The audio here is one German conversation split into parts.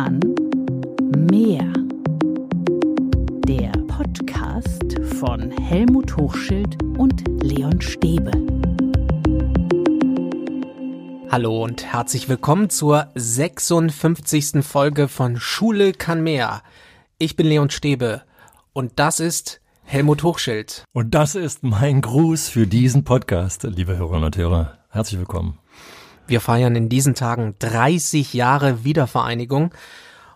Kahn Mehr. Der Podcast von Helmut Hochschild und Leon Stäbe. Hallo und herzlich willkommen zur 56. Folge von Schule kann mehr. Ich bin Leon Stäbe und das ist Helmut Hochschild. Und das ist mein Gruß für diesen Podcast, liebe Hörerinnen und Hörer. Herzlich willkommen. Wir feiern in diesen Tagen 30 Jahre Wiedervereinigung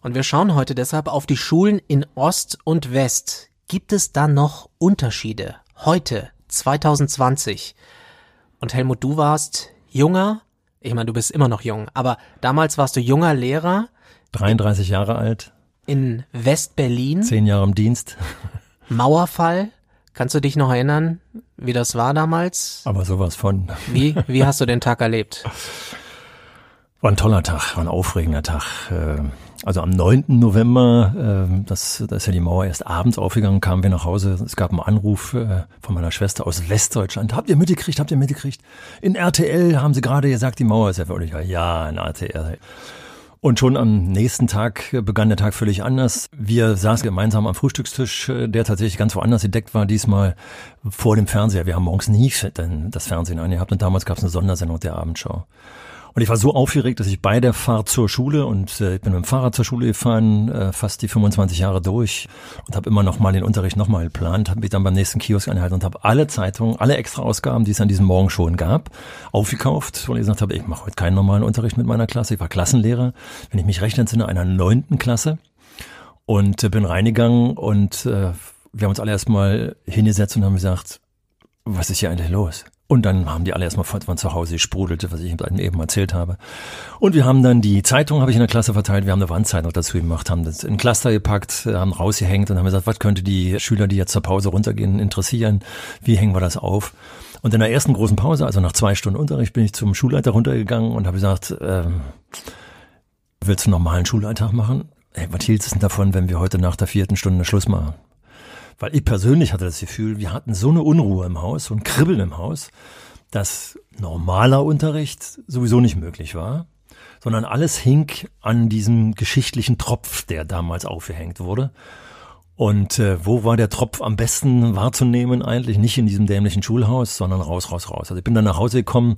und wir schauen heute deshalb auf die Schulen in Ost und West. Gibt es da noch Unterschiede? Heute, 2020. Und Helmut, du warst junger, ich meine, du bist immer noch jung, aber damals warst du junger Lehrer. 33 Jahre alt. In West-Berlin. Zehn Jahre im Dienst. Mauerfall. Kannst du dich noch erinnern, wie das war damals? Aber sowas von. Wie, wie hast du den Tag erlebt? War ein toller Tag, war ein aufregender Tag. Äh, also am 9. November, äh, das, da ist ja die Mauer erst abends aufgegangen, kamen wir nach Hause. Es gab einen Anruf äh, von meiner Schwester aus Westdeutschland. Habt ihr mitgekriegt? Habt ihr mitgekriegt? In RTL haben sie gerade gesagt, die Mauer ist ja wirklich. Ja, in RTL. Und schon am nächsten Tag begann der Tag völlig anders. Wir saßen gemeinsam am Frühstückstisch, der tatsächlich ganz woanders gedeckt war, diesmal vor dem Fernseher. Wir haben morgens nie das Fernsehen angehabt und damals gab es eine Sondersendung der Abendschau. Und ich war so aufgeregt, dass ich bei der Fahrt zur Schule und äh, ich bin mit dem Fahrrad zur Schule gefahren, äh, fast die 25 Jahre durch und habe immer noch mal den Unterricht noch mal geplant, habe mich dann beim nächsten Kiosk angehalten und habe alle Zeitungen, alle extra Ausgaben, die es an diesem Morgen schon gab, aufgekauft, weil ich gesagt habe, ich mache heute keinen normalen Unterricht mit meiner Klasse. Ich war Klassenlehrer, wenn ich mich recht entsinne, einer neunten Klasse und äh, bin reingegangen und äh, wir haben uns alle erstmal hingesetzt und haben gesagt, was ist hier eigentlich los? Und dann haben die alle erstmal von zu Hause sprudelte, was ich eben erzählt habe. Und wir haben dann die Zeitung, habe ich in der Klasse verteilt, wir haben eine Wandzeitung dazu gemacht, haben das in Cluster gepackt, haben rausgehängt und haben gesagt, was könnte die Schüler, die jetzt zur Pause runtergehen, interessieren? Wie hängen wir das auf? Und in der ersten großen Pause, also nach zwei Stunden Unterricht, bin ich zum Schulleiter runtergegangen und habe gesagt, ähm, willst du einen normalen Schulalltag machen? Hey, was hielt es denn davon, wenn wir heute nach der vierten Stunde Schluss machen? Weil ich persönlich hatte das Gefühl, wir hatten so eine Unruhe im Haus, so ein Kribbeln im Haus, dass normaler Unterricht sowieso nicht möglich war, sondern alles hing an diesem geschichtlichen Tropf, der damals aufgehängt wurde. Und äh, wo war der Tropf am besten wahrzunehmen eigentlich? Nicht in diesem dämlichen Schulhaus, sondern raus, raus, raus. Also ich bin dann nach Hause gekommen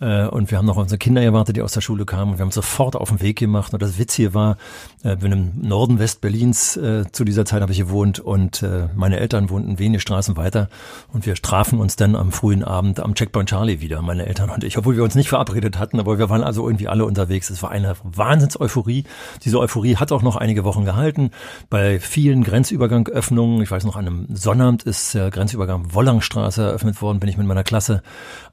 äh, und wir haben noch unsere Kinder gewartet, die aus der Schule kamen und wir haben sofort auf den Weg gemacht. Und das Witzige war, äh, bin im Norden West-Berlins, äh, zu dieser Zeit habe ich gewohnt und äh, meine Eltern wohnten wenige Straßen weiter und wir trafen uns dann am frühen Abend am Checkpoint Charlie wieder, meine Eltern und ich, obwohl wir uns nicht verabredet hatten, aber wir waren also irgendwie alle unterwegs. Es war eine Wahnsinns-Euphorie. Diese Euphorie hat auch noch einige Wochen gehalten. Bei vielen Grenzübergangöffnungen, ich weiß noch, an einem Sonnabend ist der Grenzübergang Wollangstraße eröffnet worden, bin ich mit meiner Klasse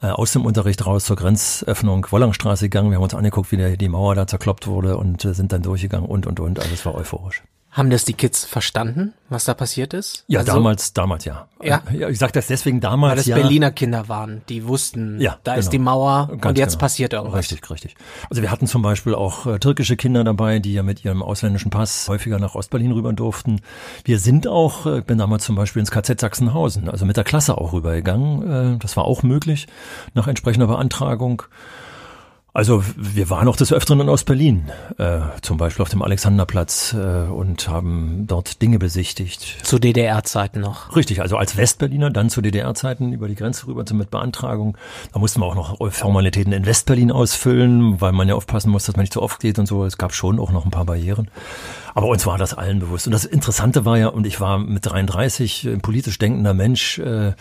äh, aus dem Unterricht raus zur Grenze Grenzöffnung Wollangstraße gegangen. Wir haben uns angeguckt, wie der, die Mauer da zerkloppt wurde und äh, sind dann durchgegangen und, und, und. Also es war euphorisch. Haben das die Kids verstanden, was da passiert ist? Ja, also, damals, damals ja. Ja. ich sage das deswegen damals. Weil das ja. Berliner Kinder waren, die wussten, ja, da genau. ist die Mauer Ganz und jetzt genau. passiert irgendwas. Richtig, richtig. Also wir hatten zum Beispiel auch äh, türkische Kinder dabei, die ja mit ihrem ausländischen Pass häufiger nach Ostberlin rüber durften. Wir sind auch, äh, ich bin damals zum Beispiel ins KZ Sachsenhausen, also mit der Klasse auch rübergegangen. Äh, das war auch möglich nach entsprechender Beantragung. Also wir waren auch des Öfteren in Ostberlin, äh, zum Beispiel auf dem Alexanderplatz äh, und haben dort Dinge besichtigt. Zu DDR-Zeiten noch. Richtig, also als Westberliner, dann zu DDR-Zeiten über die Grenze rüber mit Beantragung. Da mussten wir auch noch Formalitäten in Westberlin ausfüllen, weil man ja aufpassen muss, dass man nicht zu oft geht und so. Es gab schon auch noch ein paar Barrieren. Aber uns war das allen bewusst. Und das Interessante war ja, und ich war mit 33 ein politisch denkender Mensch, äh,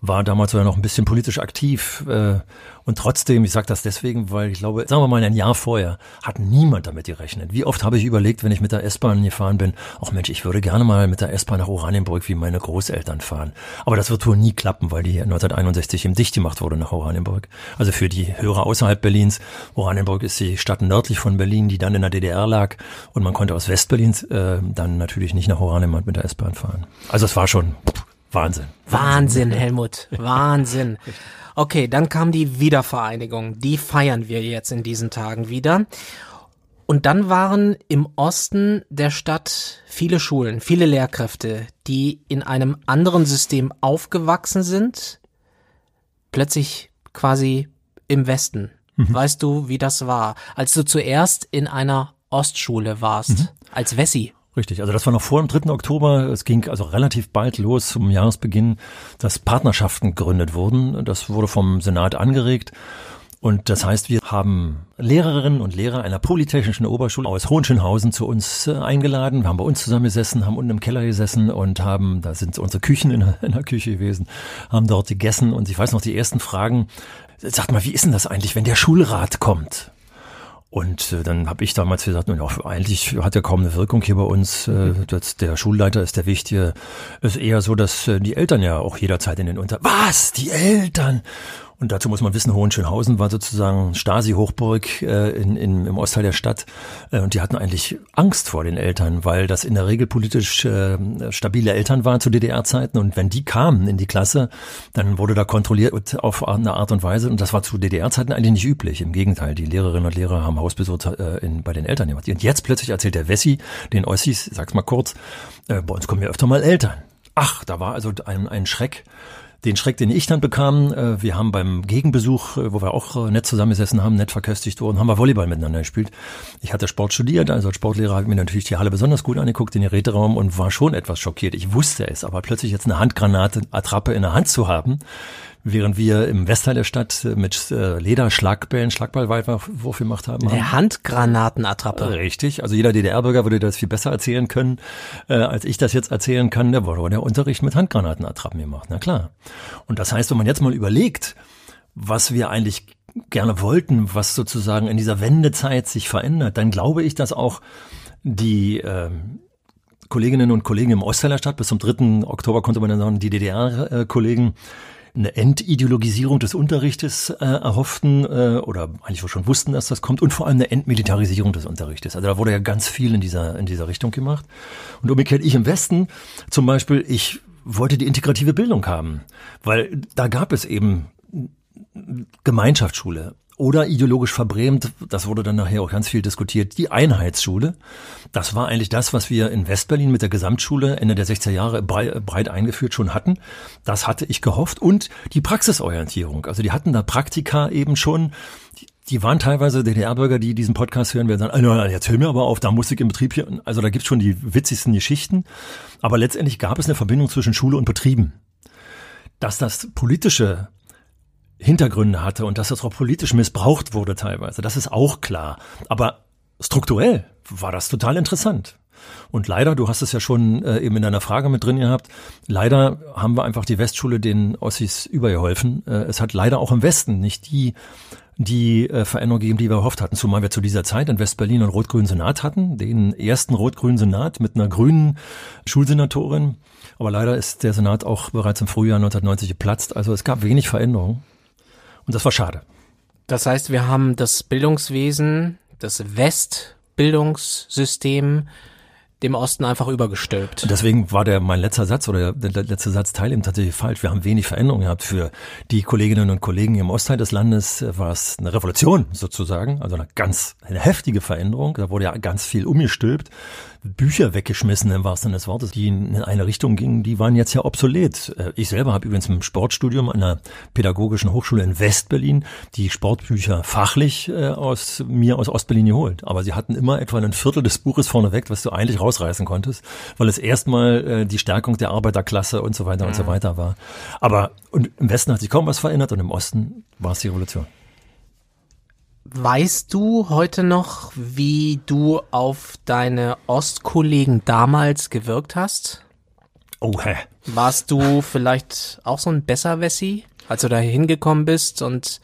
war damals sogar noch ein bisschen politisch aktiv. Äh, und trotzdem, ich sage das deswegen, weil ich glaube, sagen wir mal ein Jahr vorher, hat niemand damit gerechnet. Wie oft habe ich überlegt, wenn ich mit der S-Bahn gefahren bin, ach Mensch, ich würde gerne mal mit der S-Bahn nach Oranienburg wie meine Großeltern fahren. Aber das wird wohl nie klappen, weil die hier 1961 im Dicht gemacht wurde nach Oranienburg. Also für die Hörer außerhalb Berlins, Oranienburg ist die Stadt nördlich von Berlin, die dann in der DDR lag. Und man konnte aus Westberlins äh, dann natürlich nicht nach Oranienburg mit der S-Bahn fahren. Also es war schon Wahnsinn. Wahnsinn, Helmut. Wahnsinn. Okay, dann kam die Wiedervereinigung. Die feiern wir jetzt in diesen Tagen wieder. Und dann waren im Osten der Stadt viele Schulen, viele Lehrkräfte, die in einem anderen System aufgewachsen sind, plötzlich quasi im Westen. Mhm. Weißt du, wie das war? Als du zuerst in einer Ostschule warst, mhm. als Wessi. Richtig, also das war noch vor dem 3. Oktober. Es ging also relativ bald los zum Jahresbeginn, dass Partnerschaften gegründet wurden. Das wurde vom Senat angeregt. Und das heißt, wir haben Lehrerinnen und Lehrer einer polytechnischen Oberschule aus Hohenschönhausen zu uns äh, eingeladen. Wir haben bei uns zusammengesessen, haben unten im Keller gesessen und haben, da sind unsere Küchen in, in der Küche gewesen, haben dort gegessen und ich weiß noch die ersten Fragen. Sagt mal, wie ist denn das eigentlich, wenn der Schulrat kommt? Und äh, dann habe ich damals gesagt, nun, ja, eigentlich hat ja kaum eine Wirkung hier bei uns. Äh, das, der Schulleiter ist der Wichtige. Es ist eher so, dass äh, die Eltern ja auch jederzeit in den Unter... Was? Die Eltern? Und dazu muss man wissen, Hohenschönhausen war sozusagen Stasi-Hochburg äh, in, in, im Ostteil der Stadt. Äh, und die hatten eigentlich Angst vor den Eltern, weil das in der Regel politisch äh, stabile Eltern waren zu DDR-Zeiten. Und wenn die kamen in die Klasse, dann wurde da kontrolliert auf eine Art und Weise. Und das war zu DDR-Zeiten eigentlich nicht üblich. Im Gegenteil, die Lehrerinnen und Lehrer haben Hausbesuch äh, in, bei den Eltern gemacht. Und jetzt plötzlich erzählt der Wessi den Ossis, sag's mal kurz, äh, bei uns kommen ja öfter mal Eltern. Ach, da war also ein, ein Schreck den Schreck, den ich dann bekam, äh, wir haben beim Gegenbesuch, äh, wo wir auch äh, nett zusammengesessen haben, nett verköstigt wurden, haben wir Volleyball miteinander gespielt. Ich hatte Sport studiert, also als Sportlehrer habe ich mir natürlich die Halle besonders gut angeguckt, den Geräteraum und war schon etwas schockiert. Ich wusste es, aber plötzlich jetzt eine Handgranate, Attrappe in der Hand zu haben, während wir im Westteil der Stadt mit äh, Lederschlagbällen, Schlagballwurf gemacht haben. Eine Handgranatenattrappe. Richtig, also jeder DDR-Bürger würde das viel besser erzählen können, äh, als ich das jetzt erzählen kann. Da wurde der Unterricht mit Handgranatenattrappen gemacht, na klar. Und das heißt, wenn man jetzt mal überlegt, was wir eigentlich gerne wollten, was sozusagen in dieser Wendezeit sich verändert, dann glaube ich, dass auch die äh, Kolleginnen und Kollegen im Ostteil Stadt, bis zum 3. Oktober konnte man dann sagen, die DDR-Kollegen, eine Entideologisierung des Unterrichtes äh, erhofften äh, oder eigentlich schon wussten, dass das kommt und vor allem eine Entmilitarisierung des Unterrichtes. Also da wurde ja ganz viel in dieser, in dieser Richtung gemacht. Und umgekehrt ich im Westen zum Beispiel, ich wollte die integrative Bildung haben, weil da gab es eben Gemeinschaftsschule oder ideologisch verbrämt, das wurde dann nachher auch ganz viel diskutiert, die Einheitsschule. Das war eigentlich das, was wir in Westberlin mit der Gesamtschule Ende der 60er Jahre breit eingeführt schon hatten. Das hatte ich gehofft. Und die Praxisorientierung. Also die hatten da Praktika eben schon. Die waren teilweise DDR-Bürger, die diesen Podcast hören, werden sagen, ah, jetzt hör mir aber auf, da muss ich im Betrieb hier. Also da gibt's schon die witzigsten Geschichten. Aber letztendlich gab es eine Verbindung zwischen Schule und Betrieben. Dass das politische Hintergründe hatte und dass das auch politisch missbraucht wurde teilweise. Das ist auch klar. Aber strukturell war das total interessant. Und leider, du hast es ja schon äh, eben in deiner Frage mit drin gehabt, leider haben wir einfach die Westschule den Ossis übergeholfen. Äh, es hat leider auch im Westen nicht die die äh, Veränderung gegeben, die wir erhofft hatten, zumal wir zu dieser Zeit in Westberlin einen rot-grünen Senat hatten, den ersten rot-grünen Senat mit einer grünen Schulsenatorin. Aber leider ist der Senat auch bereits im Frühjahr 1990 geplatzt. Also es gab wenig Veränderung. Und das war schade. Das heißt, wir haben das Bildungswesen, das Westbildungssystem dem Osten einfach übergestülpt. Und deswegen war der mein letzter Satz oder der, letzte Satzteil eben tatsächlich falsch. Wir haben wenig Veränderungen gehabt. Für die Kolleginnen und Kollegen im Ostteil des Landes war es eine Revolution sozusagen, also eine ganz eine heftige Veränderung. Da wurde ja ganz viel umgestülpt. Bücher weggeschmissen im wahrsten Sinne des Wortes, die in eine Richtung gingen, die waren jetzt ja obsolet. Äh, ich selber habe übrigens im Sportstudium an einer pädagogischen Hochschule in Westberlin die Sportbücher fachlich äh, aus mir aus Ostberlin geholt. Aber sie hatten immer etwa ein Viertel des Buches vorneweg, was du eigentlich rausreißen konntest, weil es erstmal äh, die Stärkung der Arbeiterklasse und so weiter mhm. und so mhm. weiter war. Aber und im Westen hat sich kaum was verändert und im Osten war es die Revolution. Weißt du heute noch, wie du auf deine Ostkollegen damals gewirkt hast? Oh, hä. Warst du vielleicht auch so ein Besserwessi, als du da hingekommen bist und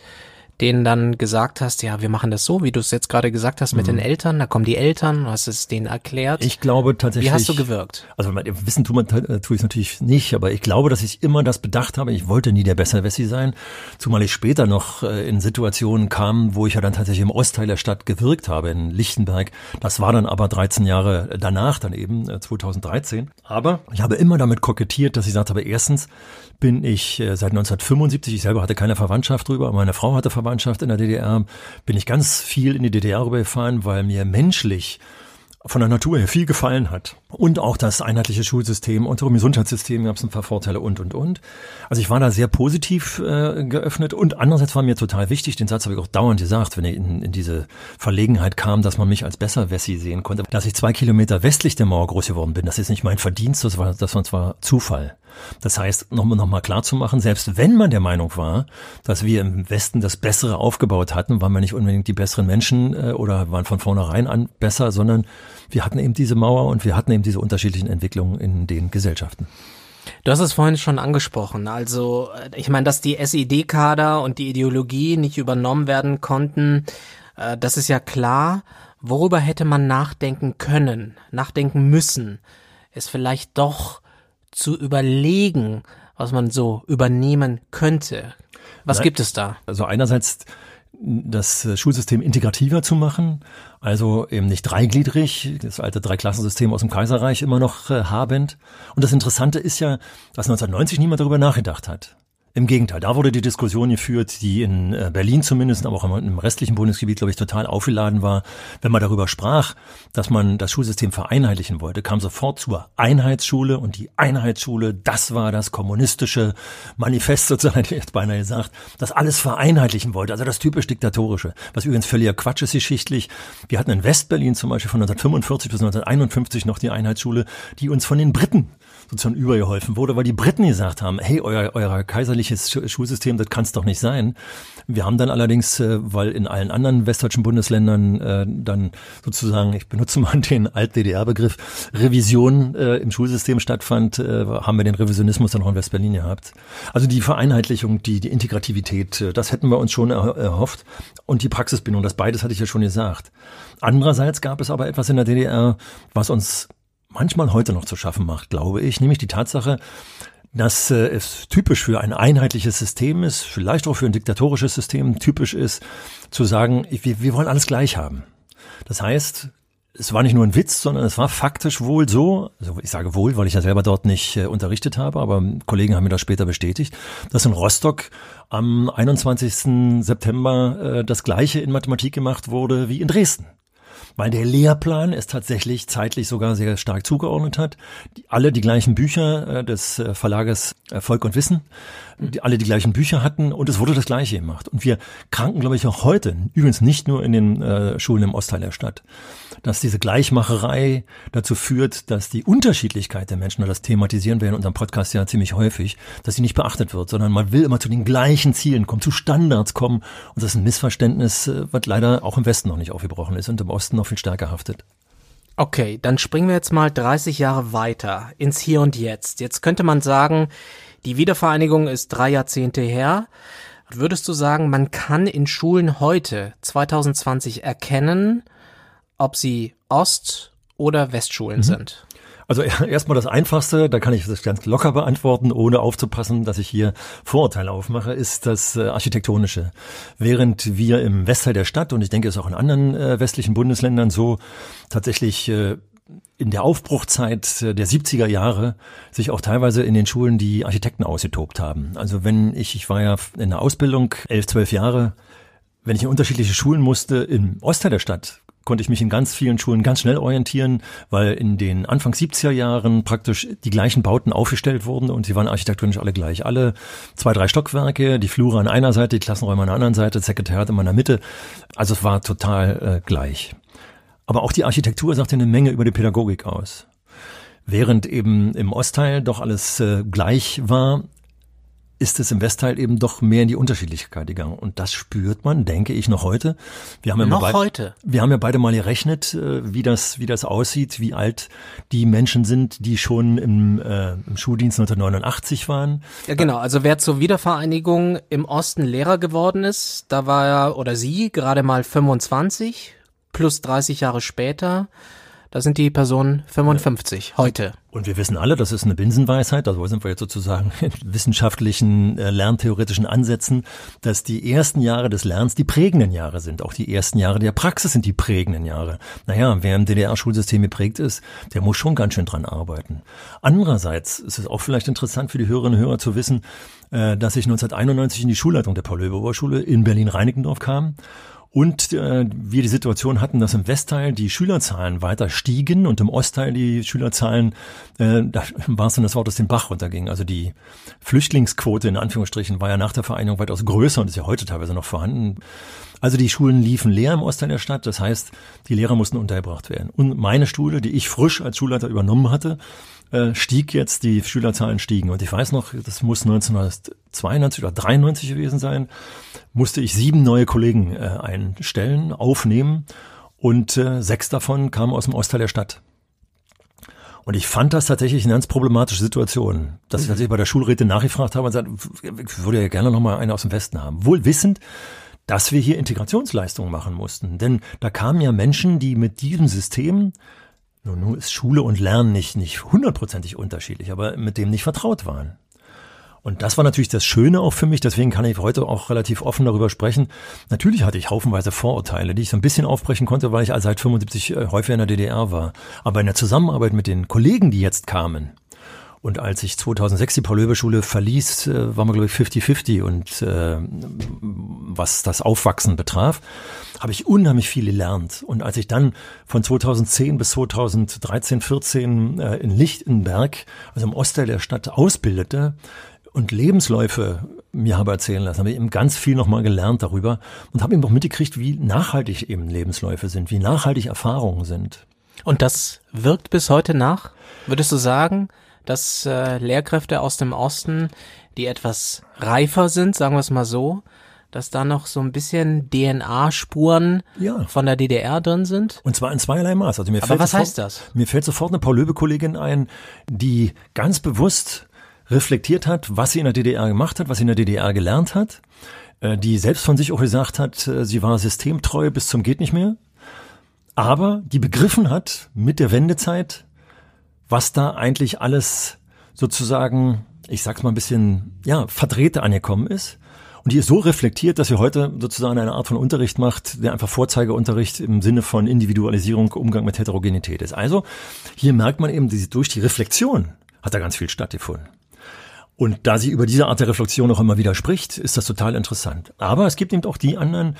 denen dann gesagt hast, ja, wir machen das so, wie du es jetzt gerade gesagt hast mit mhm. den Eltern, da kommen die Eltern, du hast es denen erklärt. Ich glaube tatsächlich. Wie hast du gewirkt? Also wissen tut man äh, tue ich natürlich nicht, aber ich glaube, dass ich immer das bedacht habe. Ich wollte nie der Besserwessi sein, zumal ich später noch äh, in Situationen kam, wo ich ja dann tatsächlich im Ostteil der Stadt gewirkt habe in Lichtenberg. Das war dann aber 13 Jahre danach, dann eben 2013. Äh, aber ich habe immer damit kokettiert, dass ich gesagt habe, erstens bin ich seit 1975, ich selber hatte keine Verwandtschaft drüber, meine Frau hatte Verwandtschaft in der DDR, bin ich ganz viel in die DDR rübergefahren, weil mir menschlich von der Natur her viel gefallen hat. Und auch das einheitliche Schulsystem, unserem Gesundheitssystem gab es ein paar Vorteile und, und, und. Also ich war da sehr positiv äh, geöffnet und andererseits war mir total wichtig, den Satz habe ich auch dauernd gesagt, wenn ich in, in diese Verlegenheit kam, dass man mich als besser Wessi sehen konnte, dass ich zwei Kilometer westlich der Mauer groß geworden bin. Das ist nicht mein Verdienst, das war, das war zwar Zufall. Das heißt, nochmal noch mal klar zu machen, selbst wenn man der Meinung war, dass wir im Westen das Bessere aufgebaut hatten, waren wir nicht unbedingt die besseren Menschen äh, oder waren von vornherein an besser, sondern wir hatten eben diese Mauer und wir hatten eben diese unterschiedlichen Entwicklungen in den Gesellschaften. Du hast es vorhin schon angesprochen. Also, äh, ich meine, dass die SED-Kader und die Ideologie nicht übernommen werden konnten, äh, das ist ja klar. Worüber hätte man nachdenken können, nachdenken müssen, es vielleicht doch zu überlegen, was man so übernehmen könnte. Was Nein. gibt es da? Also einerseits das Schulsystem integrativer zu machen, also eben nicht dreigliedrig, das alte Dreiklassensystem aus dem Kaiserreich immer noch äh, habend. Und das Interessante ist ja, dass 1990 niemand darüber nachgedacht hat. Im Gegenteil, da wurde die Diskussion geführt, die in äh, Berlin zumindest, aber auch im restlichen Bundesgebiet, glaube ich, total aufgeladen war. Wenn man darüber sprach, dass man das Schulsystem vereinheitlichen wollte, kam sofort zur Einheitsschule und die Einheitsschule, das war das kommunistische Manifest sozusagen, hätte ich jetzt beinahe gesagt, das alles vereinheitlichen wollte, also das typisch diktatorische, was übrigens völliger Quatsch ist geschichtlich. Wir hatten in Westberlin zum Beispiel von 1945 bis 1951 noch die Einheitsschule, die uns von den Briten sozusagen übergeholfen wurde, weil die Briten gesagt haben, hey, euer, euer kaiserliches Schulsystem, das kann es doch nicht sein. Wir haben dann allerdings, äh, weil in allen anderen westdeutschen Bundesländern äh, dann sozusagen, ich benutze mal den Alt-DDR-Begriff, Revision äh, im Schulsystem stattfand, äh, haben wir den Revisionismus dann auch in Westberlin gehabt. Also die Vereinheitlichung, die, die Integrativität, äh, das hätten wir uns schon erhofft. Und die Praxisbindung, das beides hatte ich ja schon gesagt. Andererseits gab es aber etwas in der DDR, was uns manchmal heute noch zu schaffen macht, glaube ich, nämlich die Tatsache, dass äh, es typisch für ein einheitliches System ist, vielleicht auch für ein diktatorisches System typisch ist, zu sagen, wir, wir wollen alles gleich haben. Das heißt, es war nicht nur ein Witz, sondern es war faktisch wohl so, also ich sage wohl, weil ich ja selber dort nicht äh, unterrichtet habe, aber Kollegen haben mir das später bestätigt, dass in Rostock am 21. September äh, das gleiche in Mathematik gemacht wurde wie in Dresden weil der Lehrplan es tatsächlich zeitlich sogar sehr stark zugeordnet hat. Die, alle die gleichen Bücher äh, des äh, Verlages äh, Volk und Wissen, die alle die gleichen Bücher hatten und es wurde das Gleiche gemacht. Und wir kranken, glaube ich, auch heute, übrigens nicht nur in den äh, Schulen im Ostteil der Stadt, dass diese Gleichmacherei dazu führt, dass die Unterschiedlichkeit der Menschen, das thematisieren wir in unserem Podcast ja ziemlich häufig, dass sie nicht beachtet wird, sondern man will immer zu den gleichen Zielen kommen, zu Standards kommen. Und das ist ein Missverständnis, äh, was leider auch im Westen noch nicht aufgebrochen ist und im Osten noch viel stärker haftet. Okay, dann springen wir jetzt mal 30 Jahre weiter ins Hier und Jetzt. Jetzt könnte man sagen, die Wiedervereinigung ist drei Jahrzehnte her. Würdest du sagen, man kann in Schulen heute, 2020, erkennen, ob sie Ost- oder Westschulen mhm. sind? Also erstmal das Einfachste, da kann ich das ganz locker beantworten, ohne aufzupassen, dass ich hier Vorurteile aufmache, ist das äh, Architektonische. Während wir im Westteil der Stadt, und ich denke es auch in anderen äh, westlichen Bundesländern so, tatsächlich äh, in der Aufbruchzeit der 70er Jahre sich auch teilweise in den Schulen die Architekten ausgetobt haben. Also wenn ich, ich war ja in der Ausbildung elf, zwölf Jahre, wenn ich in unterschiedliche Schulen musste, im Ostteil der Stadt konnte ich mich in ganz vielen Schulen ganz schnell orientieren, weil in den Anfang 70er Jahren praktisch die gleichen Bauten aufgestellt wurden und sie waren architektonisch alle gleich. Alle zwei, drei Stockwerke, die Flure an einer Seite, die Klassenräume an der anderen Seite, das Sekretariat immer in der Mitte. Also es war total äh, gleich. Aber auch die Architektur sagte eine Menge über die Pädagogik aus. Während eben im Ostteil doch alles äh, gleich war, ist es im Westteil eben doch mehr in die Unterschiedlichkeit gegangen. Und das spürt man, denke ich, noch heute. Wir haben ja noch beid, heute. Wir haben ja beide mal gerechnet, äh, wie das, wie das aussieht, wie alt die Menschen sind, die schon im, äh, im Schuldienst 1989 waren. Ja, genau. Also wer zur Wiedervereinigung im Osten Lehrer geworden ist, da war er oder sie gerade mal 25 plus 30 Jahre später. Da sind die Personen 55 ja. heute. Und wir wissen alle, das ist eine Binsenweisheit, also sind wir jetzt sozusagen in wissenschaftlichen, äh, lerntheoretischen Ansätzen, dass die ersten Jahre des Lernens die prägenden Jahre sind. Auch die ersten Jahre der Praxis sind die prägenden Jahre. Naja, wer im DDR-Schulsystem geprägt ist, der muss schon ganz schön dran arbeiten. Andererseits ist es auch vielleicht interessant für die Hörerinnen und Hörer zu wissen, äh, dass ich 1991 in die Schulleitung der Paul-Löbe-Oberschule in Berlin-Reinickendorf kam und äh, wir die Situation hatten, dass im Westteil die Schülerzahlen weiter stiegen und im Ostteil die Schülerzahlen, äh, da war es dann das Wort, dass den Bach runterging. Also die Flüchtlingsquote in Anführungsstrichen war ja nach der Vereinigung weitaus größer und ist ja heute teilweise noch vorhanden. Also die Schulen liefen leer im Ostteil der Stadt, das heißt, die Lehrer mussten untergebracht werden. Und meine Schule, die ich frisch als Schulleiter übernommen hatte, äh, stieg jetzt, die Schülerzahlen stiegen. Und ich weiß noch, das muss 1992 oder 93 gewesen sein, musste ich sieben neue Kollegen äh, einstellen, aufnehmen und äh, sechs davon kamen aus dem Ostteil der Stadt. Und ich fand das tatsächlich eine ganz problematische Situation, dass ich tatsächlich bei der Schulräte nachgefragt habe und gesagt, ich würde ja gerne noch mal eine aus dem Westen haben. Wohl wissend, dass wir hier Integrationsleistungen machen mussten. Denn da kamen ja Menschen, die mit diesem System nun, nun ist Schule und Lernen nicht, nicht hundertprozentig unterschiedlich, aber mit dem nicht vertraut waren. Und das war natürlich das Schöne auch für mich, deswegen kann ich heute auch relativ offen darüber sprechen. Natürlich hatte ich haufenweise Vorurteile, die ich so ein bisschen aufbrechen konnte, weil ich seit 75 äh, häufiger in der DDR war. Aber in der Zusammenarbeit mit den Kollegen, die jetzt kamen, und als ich 2006 die Paul-Löbe-Schule verließ, äh, waren wir, glaube ich, 50-50. Und äh, was das Aufwachsen betraf, habe ich unheimlich viel gelernt. Und als ich dann von 2010 bis 2013, 14 äh, in Lichtenberg, also im Ostteil der Stadt, ausbildete, und Lebensläufe mir habe erzählen lassen, habe ich eben ganz viel nochmal gelernt darüber und habe eben auch mitgekriegt, wie nachhaltig eben Lebensläufe sind, wie nachhaltig Erfahrungen sind. Und das wirkt bis heute nach? Würdest du sagen, dass äh, Lehrkräfte aus dem Osten, die etwas reifer sind, sagen wir es mal so, dass da noch so ein bisschen DNA-Spuren ja. von der DDR drin sind? Und zwar in zweierlei Maß. Also mir Aber was sofort, heißt das? Mir fällt sofort eine Paul-Löbe-Kollegin ein, die ganz bewusst reflektiert hat, was sie in der DDR gemacht hat, was sie in der DDR gelernt hat, äh, die selbst von sich auch gesagt hat, äh, sie war systemtreu bis zum geht nicht mehr, aber die begriffen hat mit der Wendezeit, was da eigentlich alles sozusagen, ich sag's mal ein bisschen, ja, verdrehte angekommen ist. Und die ist so reflektiert, dass sie heute sozusagen eine Art von Unterricht macht, der einfach Vorzeigeunterricht im Sinne von Individualisierung, Umgang mit Heterogenität ist. Also hier merkt man eben, durch die Reflexion hat da ganz viel stattgefunden. Und da sie über diese Art der Reflexion auch immer wieder spricht, ist das total interessant. Aber es gibt eben auch die anderen,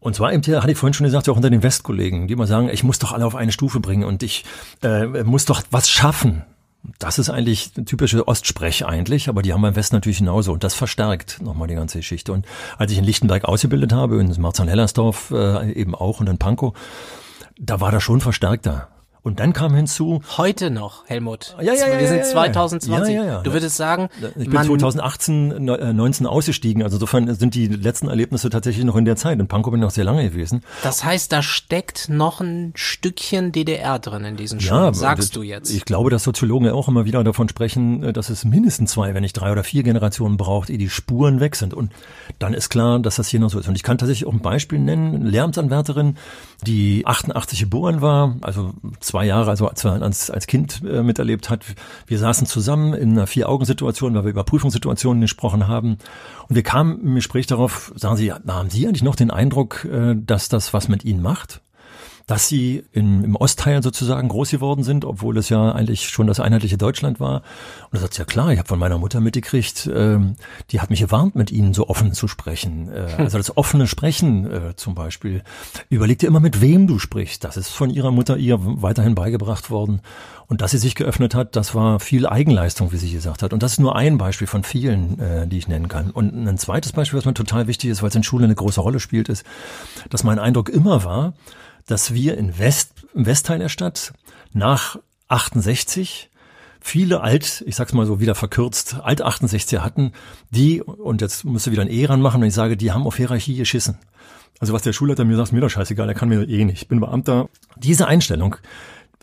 und zwar eben, hatte ich vorhin schon gesagt, auch unter den Westkollegen, die immer sagen, ich muss doch alle auf eine Stufe bringen und ich äh, muss doch was schaffen. Das ist eigentlich eine typische Ostsprech eigentlich, aber die haben beim Westen natürlich genauso und das verstärkt nochmal die ganze Geschichte. Und als ich in Lichtenberg ausgebildet habe, in Marzahn-Hellersdorf äh, eben auch und in Pankow, da war das schon verstärkter. Und dann kam hinzu. Heute noch, Helmut. Ja, ja, ja. Wir sind 2020. Ja, ja, ja. Du würdest sagen. Ich bin 2018, 19 äh, ausgestiegen. Also insofern sind die letzten Erlebnisse tatsächlich noch in der Zeit. In Pankow bin ich noch sehr lange gewesen. Das heißt, da steckt noch ein Stückchen DDR drin in diesen Schulen, ja, sagst das, du jetzt. Ich glaube, dass Soziologen ja auch immer wieder davon sprechen, äh, dass es mindestens zwei, wenn nicht drei oder vier Generationen braucht, ehe die Spuren weg sind. Und dann ist klar, dass das hier noch so ist. Und ich kann tatsächlich auch ein Beispiel nennen. Lehramtsanwärterin, die 88 geboren war, also zwei Jahre, also als, als Kind äh, miterlebt hat. Wir saßen zusammen in einer Vier-Augen-Situation, weil wir über Prüfungssituationen gesprochen haben. Und wir kamen im Gespräch darauf, sagen Sie, haben Sie eigentlich noch den Eindruck, äh, dass das was mit Ihnen macht? Dass sie in, im Ostteil sozusagen groß geworden sind, obwohl es ja eigentlich schon das einheitliche Deutschland war. Und er sagt, ja klar, ich habe von meiner Mutter mitgekriegt, ähm, die hat mich gewarnt, mit ihnen so offen zu sprechen. Äh, hm. Also das offene Sprechen äh, zum Beispiel. Überleg dir immer, mit wem du sprichst. Das ist von ihrer Mutter ihr weiterhin beigebracht worden. Und dass sie sich geöffnet hat, das war viel Eigenleistung, wie sie gesagt hat. Und das ist nur ein Beispiel von vielen, äh, die ich nennen kann. Und ein zweites Beispiel, was mir total wichtig ist, weil es in Schule eine große Rolle spielt, ist, dass mein Eindruck immer war, dass wir in West, im Westteil der Stadt nach 68 viele alt, ich sag's mal so wieder verkürzt, alt 68er hatten, die, und jetzt musst du wieder ein E ranmachen, und ich sage, die haben auf Hierarchie geschissen. Also was der Schulleiter mir sagt, mir doch scheißegal, er kann mir eh nicht. Ich bin Beamter. Diese Einstellung,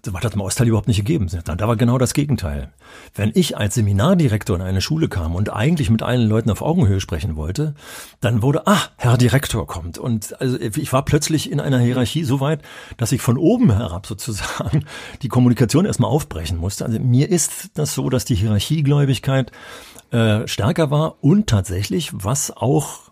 das hat im Ostteil überhaupt nicht gegeben. Da war genau das Gegenteil. Wenn ich als Seminardirektor in eine Schule kam und eigentlich mit allen Leuten auf Augenhöhe sprechen wollte, dann wurde, ah, Herr Direktor kommt. Und also ich war plötzlich in einer Hierarchie so weit, dass ich von oben herab sozusagen die Kommunikation erstmal aufbrechen musste. Also mir ist das so, dass die Hierarchiegläubigkeit äh, stärker war und tatsächlich, was auch,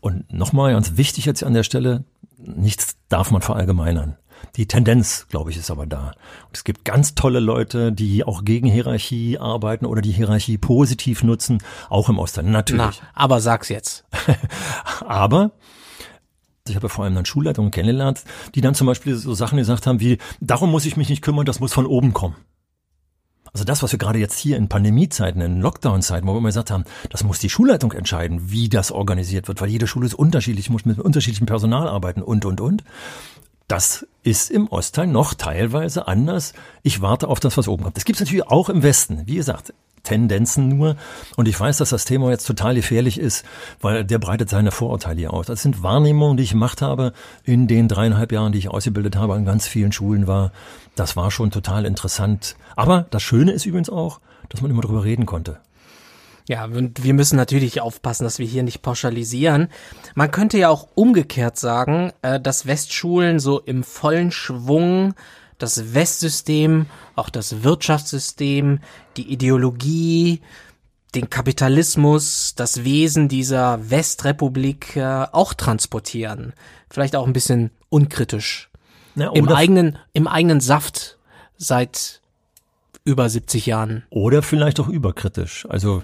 und nochmal ganz wichtig jetzt an der Stelle, nichts darf man verallgemeinern. Die Tendenz, glaube ich, ist aber da. Und es gibt ganz tolle Leute, die auch gegen Hierarchie arbeiten oder die Hierarchie positiv nutzen, auch im Osten, natürlich. Na, aber sag's jetzt. aber Ich habe vor allem dann Schulleitungen kennengelernt, die dann zum Beispiel so Sachen gesagt haben wie, darum muss ich mich nicht kümmern, das muss von oben kommen. Also das, was wir gerade jetzt hier in Pandemiezeiten, in Lockdown-Zeiten, wo wir immer gesagt haben, das muss die Schulleitung entscheiden, wie das organisiert wird, weil jede Schule ist unterschiedlich, muss mit unterschiedlichem Personal arbeiten und, und, und. Das ist im Ostteil noch teilweise anders. Ich warte auf das, was oben kommt. Das gibt es natürlich auch im Westen. Wie gesagt, Tendenzen nur. Und ich weiß, dass das Thema jetzt total gefährlich ist, weil der breitet seine Vorurteile hier aus. Das sind Wahrnehmungen, die ich gemacht habe in den dreieinhalb Jahren, die ich ausgebildet habe, an ganz vielen Schulen war. Das war schon total interessant. Aber das Schöne ist übrigens auch, dass man immer drüber reden konnte. Ja, und wir müssen natürlich aufpassen, dass wir hier nicht pauschalisieren. Man könnte ja auch umgekehrt sagen, äh, dass Westschulen so im vollen Schwung das Westsystem, auch das Wirtschaftssystem, die Ideologie, den Kapitalismus, das Wesen dieser Westrepublik äh, auch transportieren. Vielleicht auch ein bisschen unkritisch. Ja, Im eigenen, im eigenen Saft seit über 70 Jahren. Oder vielleicht auch überkritisch. Also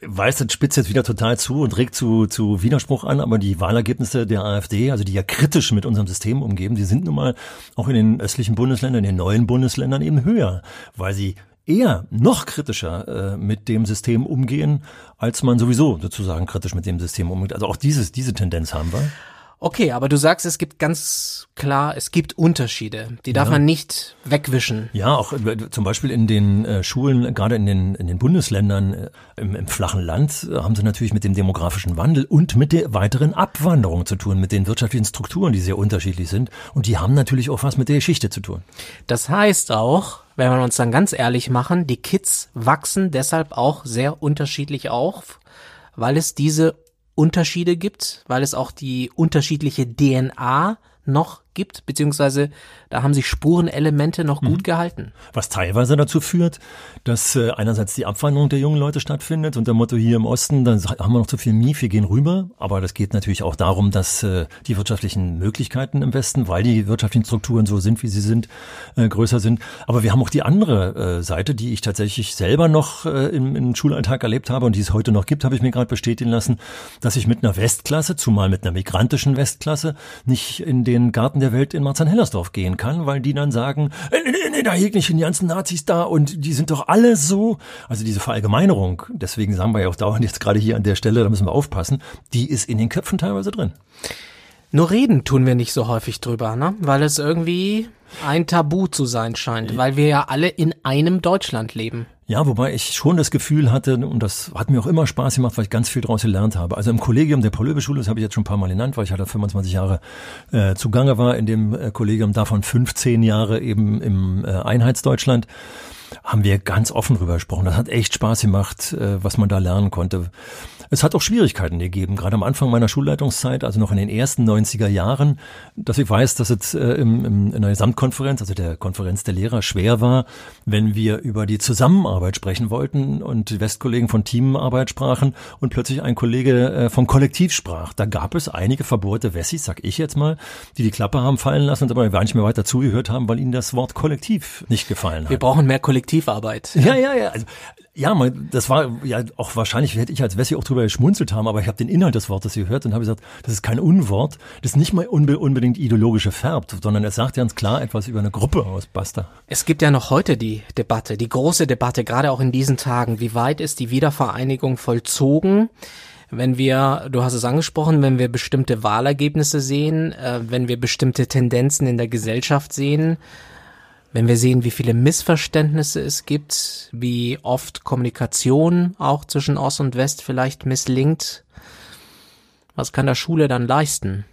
weiß, das spitzt jetzt wieder total zu und regt zu, zu Widerspruch an, aber die Wahlergebnisse der AfD, also die ja kritisch mit unserem System umgeben, die sind nun mal auch in den östlichen Bundesländern, in den neuen Bundesländern eben höher, weil sie eher noch kritischer äh, mit dem System umgehen, als man sowieso sozusagen kritisch mit dem System umgeht. Also auch dieses, diese Tendenz haben wir. Okay, aber du sagst, es gibt ganz klar, es gibt Unterschiede. Die darf ja. man nicht wegwischen. Ja, auch äh, zum Beispiel in den äh, Schulen, gerade in den, in den Bundesländern äh, im, im flachen Land, äh, haben sie natürlich mit dem demografischen Wandel und mit der weiteren Abwanderung zu tun, mit den wirtschaftlichen Strukturen, die sehr unterschiedlich sind. Und die haben natürlich auch was mit der Geschichte zu tun. Das heißt auch, wenn wir uns dann ganz ehrlich machen, die Kids wachsen deshalb auch sehr unterschiedlich auf, weil es diese Unterschiede gibt, weil es auch die unterschiedliche DNA noch gibt, beziehungsweise da haben sich Spurenelemente noch gut mhm. gehalten. Was teilweise dazu führt, dass äh, einerseits die Abwanderung der jungen Leute stattfindet und der Motto hier im Osten, dann haben wir noch zu viel Mief, wir gehen rüber. Aber das geht natürlich auch darum, dass äh, die wirtschaftlichen Möglichkeiten im Westen, weil die wirtschaftlichen Strukturen so sind, wie sie sind, äh, größer sind. Aber wir haben auch die andere äh, Seite, die ich tatsächlich selber noch äh, im, im Schulalltag erlebt habe und die es heute noch gibt, habe ich mir gerade bestätigen lassen, dass ich mit einer Westklasse, zumal mit einer migrantischen Westklasse, nicht in den Garten der Welt in Marzahn-Hellersdorf gehen kann, weil die dann sagen, äh, nee, nee, nee, da jeglichen die ganzen Nazis da und die sind doch alle so. Also diese Verallgemeinerung, deswegen sagen wir ja auch dauernd jetzt gerade hier an der Stelle, da müssen wir aufpassen, die ist in den Köpfen teilweise drin. Nur reden tun wir nicht so häufig drüber, ne? Weil es irgendwie ein Tabu zu sein scheint, weil wir ja alle in einem Deutschland leben. Ja, wobei ich schon das Gefühl hatte, und das hat mir auch immer Spaß gemacht, weil ich ganz viel daraus gelernt habe. Also im Kollegium der Paul-Löbe-Schule, das habe ich jetzt schon ein paar Mal genannt, weil ich halt 25 Jahre äh, zugange war in dem äh, Kollegium, davon 15 Jahre eben im äh, Einheitsdeutschland, haben wir ganz offen drüber gesprochen. Das hat echt Spaß gemacht, äh, was man da lernen konnte. Es hat auch Schwierigkeiten gegeben, gerade am Anfang meiner Schulleitungszeit, also noch in den ersten 90er Jahren, dass ich weiß, dass es äh, im, im, in der Gesamtkonferenz, also der Konferenz der Lehrer, schwer war, wenn wir über die Zusammenarbeit sprechen wollten und die Westkollegen von Teamarbeit sprachen und plötzlich ein Kollege äh, vom Kollektiv sprach. Da gab es einige verbohrte Wessis, sag ich jetzt mal, die die Klappe haben fallen lassen und aber gar nicht mehr weiter zugehört haben, weil ihnen das Wort Kollektiv nicht gefallen hat. Wir brauchen mehr Kollektivarbeit. Ja, ja, ja. Also, ja, man, das war ja auch wahrscheinlich, hätte ich als Wessi auch drüber geschmunzelt haben, aber ich habe den Inhalt des Wortes gehört und habe gesagt, das ist kein Unwort, das ist nicht mal unbe unbedingt ideologische färbt, sondern es sagt ganz klar etwas über eine Gruppe aus, basta. Es gibt ja noch heute die Debatte, die große Debatte, gerade auch in diesen Tagen, wie weit ist die Wiedervereinigung vollzogen? wenn wir, du hast es angesprochen, wenn wir bestimmte Wahlergebnisse sehen, äh, wenn wir bestimmte Tendenzen in der Gesellschaft sehen, wenn wir sehen, wie viele Missverständnisse es gibt, wie oft Kommunikation auch zwischen Ost und West vielleicht misslingt, was kann der Schule dann leisten?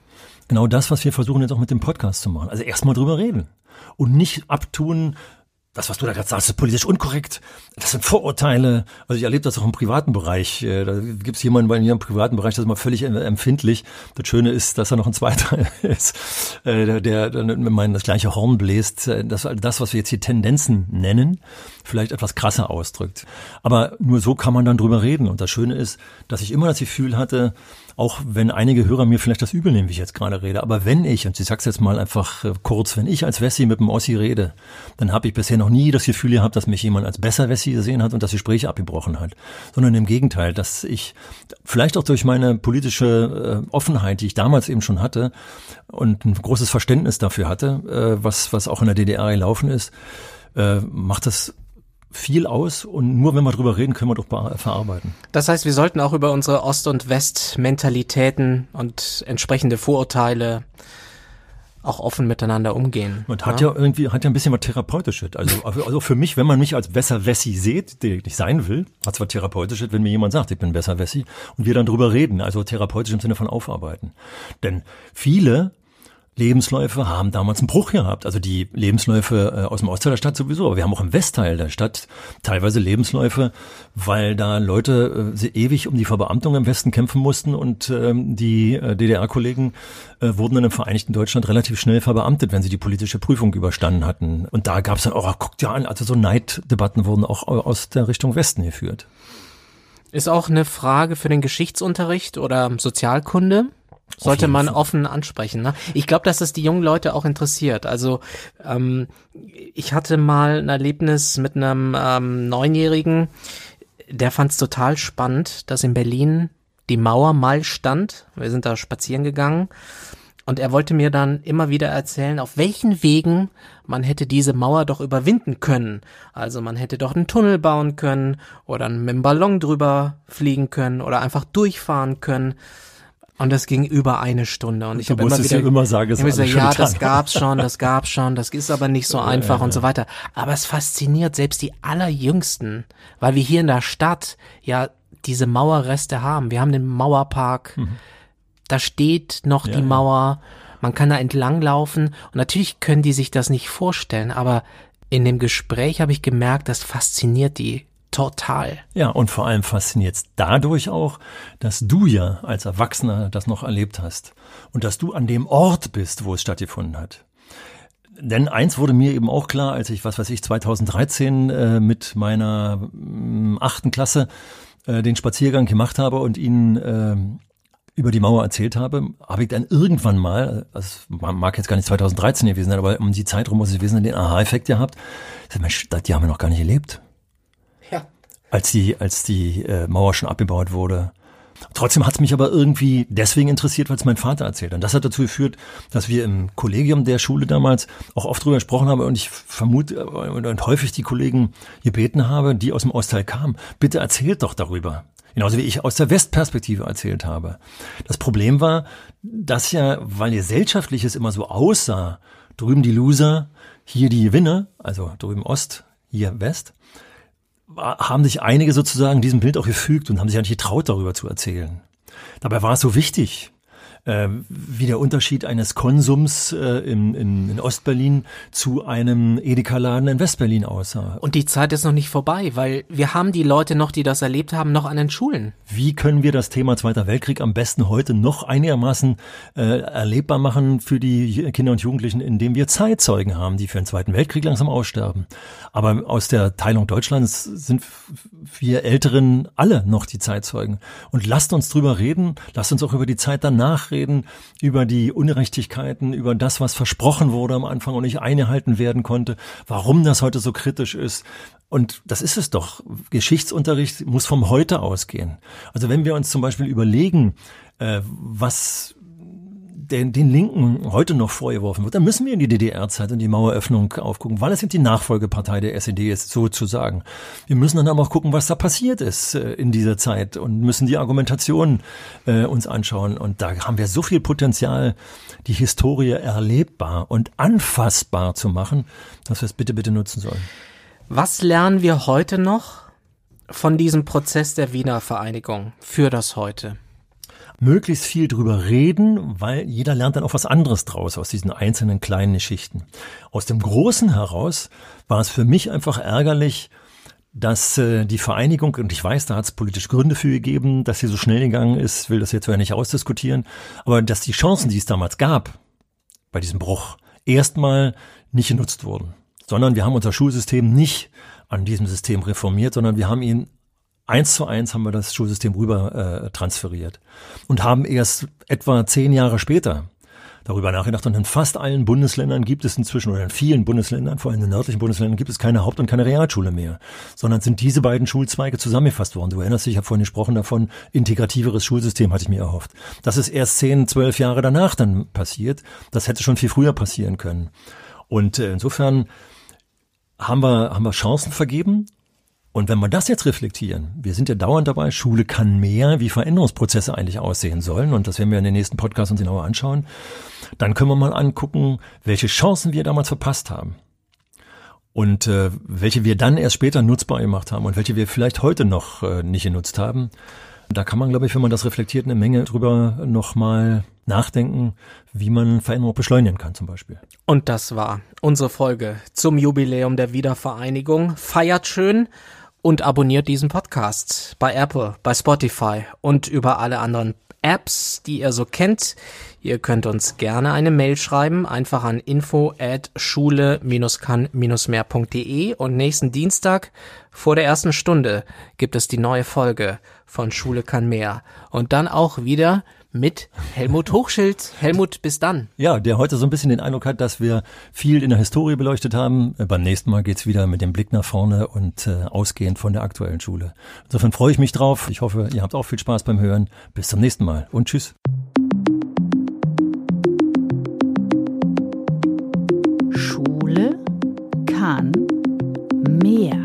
Genau das, was wir versuchen jetzt auch mit dem Podcast zu machen. Also erstmal drüber reden und nicht abtun, das, was du da gerade sagst, ist politisch unkorrekt. Das sind Vorurteile. Also ich erlebe das auch im privaten Bereich. Äh, da gibt es jemanden bei mir im privaten Bereich, das ist mal völlig empfindlich. Das Schöne ist, dass er noch ein zweiter ist, äh, der dann mit meinem das gleiche Horn bläst. Äh, das, das, was wir jetzt hier Tendenzen nennen, vielleicht etwas krasser ausdrückt. Aber nur so kann man dann drüber reden. Und das Schöne ist, dass ich immer das Gefühl hatte, auch wenn einige Hörer mir vielleicht das übel nehmen, wie ich jetzt gerade rede, aber wenn ich, und ich sag's jetzt mal einfach äh, kurz, wenn ich als Wessi mit dem Ossi rede, dann habe ich bisher noch nie das Gefühl gehabt, dass mich jemand als besser Wessi gesehen hat und das Gespräch abgebrochen hat, sondern im Gegenteil, dass ich vielleicht auch durch meine politische äh, Offenheit, die ich damals eben schon hatte und ein großes Verständnis dafür hatte, äh, was, was auch in der DDR gelaufen ist, äh, macht das viel aus und nur wenn wir drüber reden, können wir doch verarbeiten. Das heißt, wir sollten auch über unsere Ost- und West-Mentalitäten und entsprechende Vorurteile auch offen miteinander umgehen. Und hat ja, ja irgendwie, hat ja ein bisschen was Therapeutisches. Also, also für mich, wenn man mich als besser Wessi sieht, der ich nicht sein will, hat zwar Therapeutisches, wenn mir jemand sagt, ich bin besser Wessi, und wir dann drüber reden, also therapeutisch im Sinne von aufarbeiten. Denn viele Lebensläufe haben damals einen Bruch gehabt. Also die Lebensläufe äh, aus dem Ostteil der Stadt sowieso, aber wir haben auch im Westteil der Stadt teilweise Lebensläufe, weil da Leute äh, ewig um die Verbeamtung im Westen kämpfen mussten und ähm, die äh, DDR-Kollegen äh, wurden dann im Vereinigten Deutschland relativ schnell verbeamtet, wenn sie die politische Prüfung überstanden hatten. Und da gab es dann auch, oh, guckt ja an, also so Neiddebatten wurden auch aus der Richtung Westen geführt. Ist auch eine Frage für den Geschichtsunterricht oder Sozialkunde sollte man Fall. offen ansprechen. Ne? Ich glaube, dass das die jungen Leute auch interessiert. Also ähm, ich hatte mal ein Erlebnis mit einem ähm, Neunjährigen, der fand es total spannend, dass in Berlin die Mauer mal stand. Wir sind da spazieren gegangen und er wollte mir dann immer wieder erzählen, auf welchen Wegen man hätte diese Mauer doch überwinden können. Also man hätte doch einen Tunnel bauen können oder mit dem Ballon drüber fliegen können oder einfach durchfahren können. Und das ging über eine Stunde. Und ich habe immer wieder ja immer sagen, es gesagt, ja, das gab's schon, das gab's schon, das ist aber nicht so einfach ja, und so weiter. Aber es fasziniert selbst die allerjüngsten, weil wir hier in der Stadt ja diese Mauerreste haben. Wir haben den Mauerpark, mhm. da steht noch die Mauer, man kann da entlang laufen und natürlich können die sich das nicht vorstellen, aber in dem Gespräch habe ich gemerkt, das fasziniert die total. Ja, und vor allem fasziniert es dadurch auch, dass du ja als Erwachsener das noch erlebt hast und dass du an dem Ort bist, wo es stattgefunden hat. Denn eins wurde mir eben auch klar, als ich, was weiß ich, 2013 äh, mit meiner äh, achten Klasse äh, den Spaziergang gemacht habe und ihnen äh, über die Mauer erzählt habe, habe ich dann irgendwann mal, also mag jetzt gar nicht 2013 gewesen sein, aber um die Zeit rum muss es gewesen sein, den Aha-Effekt gehabt. Ich sag, Mensch, die haben wir noch gar nicht erlebt als die, als die äh, Mauer schon abgebaut wurde. Trotzdem hat es mich aber irgendwie deswegen interessiert, weil es mein Vater erzählt. Und das hat dazu geführt, dass wir im Kollegium der Schule damals auch oft drüber gesprochen haben und ich vermute äh, und häufig die Kollegen gebeten habe, die aus dem Ostteil kamen, bitte erzählt doch darüber. Genauso wie ich aus der Westperspektive erzählt habe. Das Problem war, dass ja, weil gesellschaftlich es immer so aussah, drüben die Loser, hier die Gewinner, also drüben Ost, hier West, haben sich einige sozusagen diesem Bild auch gefügt und haben sich ja nicht getraut, darüber zu erzählen. Dabei war es so wichtig, äh, wie der Unterschied eines Konsums äh, in, in, in Ostberlin zu einem Edeka-Laden in Westberlin aussah. Und die Zeit ist noch nicht vorbei, weil wir haben die Leute noch, die das erlebt haben, noch an den Schulen. Wie können wir das Thema Zweiter Weltkrieg am besten heute noch einigermaßen äh, erlebbar machen für die Kinder und Jugendlichen, indem wir Zeitzeugen haben, die für den Zweiten Weltkrieg langsam aussterben. Aber aus der Teilung Deutschlands sind wir Älteren alle noch die Zeitzeugen. Und lasst uns drüber reden, lasst uns auch über die Zeit danach reden, über die Ungerechtigkeiten, über das, was versprochen wurde am Anfang und nicht eingehalten werden konnte, warum das heute so kritisch ist. Und das ist es doch. Geschichtsunterricht muss vom Heute ausgehen. Also wenn wir uns zum Beispiel überlegen, äh, was den, den Linken heute noch vorgeworfen wird, dann müssen wir in die DDR-Zeit und die Maueröffnung aufgucken, weil es sind die Nachfolgepartei der SED ist, sozusagen. Wir müssen dann aber auch gucken, was da passiert ist äh, in dieser Zeit und müssen die Argumentation äh, uns anschauen. Und da haben wir so viel Potenzial, die Historie erlebbar und anfassbar zu machen, dass wir es bitte, bitte nutzen sollen. Was lernen wir heute noch von diesem Prozess der Wiener Vereinigung für das heute? Möglichst viel drüber reden, weil jeder lernt dann auch was anderes draus aus diesen einzelnen kleinen Geschichten. Aus dem Großen heraus war es für mich einfach ärgerlich, dass äh, die Vereinigung, und ich weiß, da hat es politisch Gründe für gegeben, dass sie so schnell gegangen ist, will das jetzt ja nicht ausdiskutieren, aber dass die Chancen, die es damals gab, bei diesem Bruch, erstmal nicht genutzt wurden, sondern wir haben unser Schulsystem nicht an diesem System reformiert, sondern wir haben ihn eins zu eins haben wir das Schulsystem rüber äh, transferiert und haben erst etwa zehn Jahre später darüber nachgedacht. Und in fast allen Bundesländern gibt es inzwischen, oder in vielen Bundesländern, vor allem in den nördlichen Bundesländern, gibt es keine Haupt- und keine Realschule mehr, sondern sind diese beiden Schulzweige zusammengefasst worden. Du erinnerst dich, ich habe vorhin gesprochen davon, integrativeres Schulsystem hatte ich mir erhofft. Das ist erst zehn, zwölf Jahre danach dann passiert. Das hätte schon viel früher passieren können. Und äh, insofern haben wir, haben wir Chancen vergeben und wenn wir das jetzt reflektieren, wir sind ja dauernd dabei, Schule kann mehr, wie Veränderungsprozesse eigentlich aussehen sollen, und das werden wir in den nächsten Podcasts uns genauer anschauen, dann können wir mal angucken, welche Chancen wir damals verpasst haben. Und äh, welche wir dann erst später nutzbar gemacht haben und welche wir vielleicht heute noch äh, nicht genutzt haben. Da kann man, glaube ich, wenn man das reflektiert, eine Menge drüber nochmal nachdenken, wie man Veränderung beschleunigen kann zum Beispiel. Und das war unsere Folge zum Jubiläum der Wiedervereinigung. Feiert schön und abonniert diesen Podcast bei Apple, bei Spotify und über alle anderen Apps, die ihr so kennt. Ihr könnt uns gerne eine Mail schreiben, einfach an info at schule-kann-mehr.de und nächsten Dienstag vor der ersten Stunde gibt es die neue Folge von Schule kann mehr und dann auch wieder mit Helmut Hochschild. Helmut, bis dann. Ja, der heute so ein bisschen den Eindruck hat, dass wir viel in der Historie beleuchtet haben. Beim nächsten Mal geht's wieder mit dem Blick nach vorne und äh, ausgehend von der aktuellen Schule. Insofern freue ich mich drauf. Ich hoffe, ihr habt auch viel Spaß beim Hören. Bis zum nächsten Mal und tschüss. Schule kann mehr.